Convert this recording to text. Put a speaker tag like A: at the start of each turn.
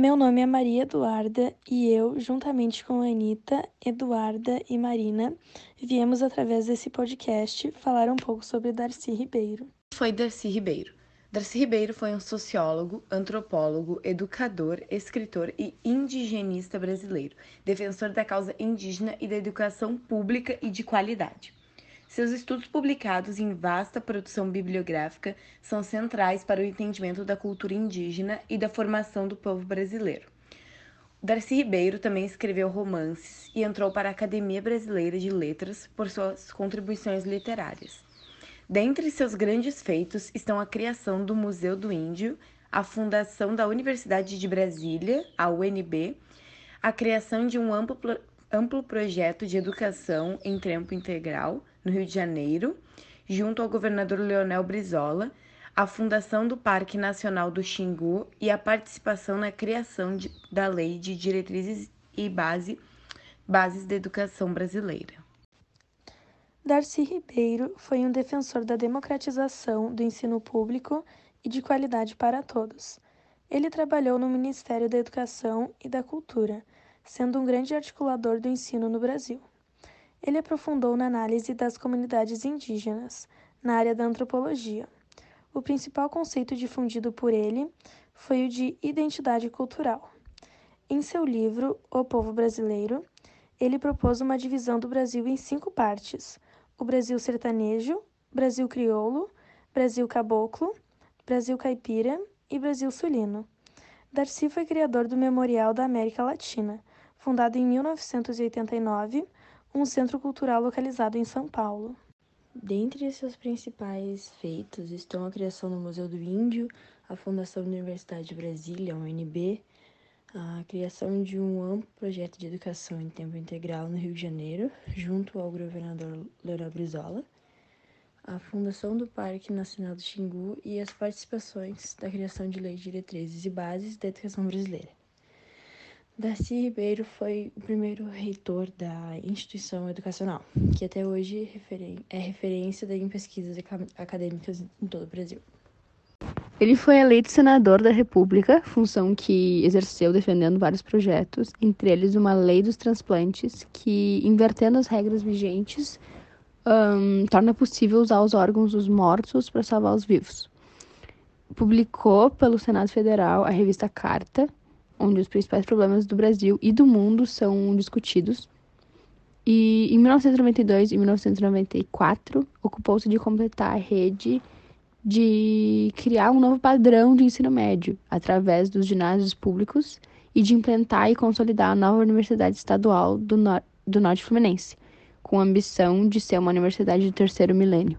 A: Meu nome é Maria Eduarda e eu, juntamente com a Anitta, Eduarda e Marina, viemos através desse podcast falar um pouco sobre Darcy Ribeiro.
B: Foi Darcy Ribeiro. Darcy Ribeiro foi um sociólogo, antropólogo, educador, escritor e indigenista brasileiro, defensor da causa indígena e da educação pública e de qualidade. Seus estudos publicados em vasta produção bibliográfica são centrais para o entendimento da cultura indígena e da formação do povo brasileiro. Darcy Ribeiro também escreveu romances e entrou para a Academia Brasileira de Letras por suas contribuições literárias. Dentre seus grandes feitos estão a criação do Museu do Índio, a fundação da Universidade de Brasília, a UNB, a criação de um amplo, amplo projeto de educação em tempo integral, no Rio de Janeiro, junto ao governador Leonel Brizola, a fundação do Parque Nacional do Xingu e a participação na criação de, da Lei de Diretrizes e base, Bases da Educação Brasileira.
A: Darcy Ribeiro foi um defensor da democratização do ensino público e de qualidade para todos. Ele trabalhou no Ministério da Educação e da Cultura, sendo um grande articulador do ensino no Brasil. Ele aprofundou na análise das comunidades indígenas, na área da antropologia. O principal conceito difundido por ele foi o de identidade cultural. Em seu livro O Povo Brasileiro, ele propôs uma divisão do Brasil em cinco partes: o Brasil sertanejo, Brasil crioulo, Brasil caboclo, Brasil caipira e Brasil sulino. Darcy foi criador do Memorial da América Latina, fundado em 1989 um centro cultural localizado em São Paulo.
C: Dentre seus principais feitos estão a criação do Museu do Índio, a fundação da Universidade de Brasília, UNB, a criação de um amplo projeto de educação em tempo integral no Rio de Janeiro, junto ao governador Leonel Brizola, a fundação do Parque Nacional do Xingu e as participações da criação de leis, diretrizes e bases da educação brasileira. Darcy Ribeiro foi o primeiro reitor da instituição educacional, que até hoje é referência em pesquisas acadêmicas em todo o Brasil.
D: Ele foi eleito senador da República, função que exerceu defendendo vários projetos, entre eles uma lei dos transplantes, que, invertendo as regras vigentes, um, torna possível usar os órgãos dos mortos para salvar os vivos. Publicou pelo Senado Federal a revista Carta, onde os principais problemas do Brasil e do mundo são discutidos. E em 1992 e 1994, ocupou-se de completar a rede de criar um novo padrão de ensino médio através dos ginásios públicos e de implantar e consolidar a nova Universidade Estadual do, Nor do Norte Fluminense, com a ambição de ser uma universidade do terceiro milênio.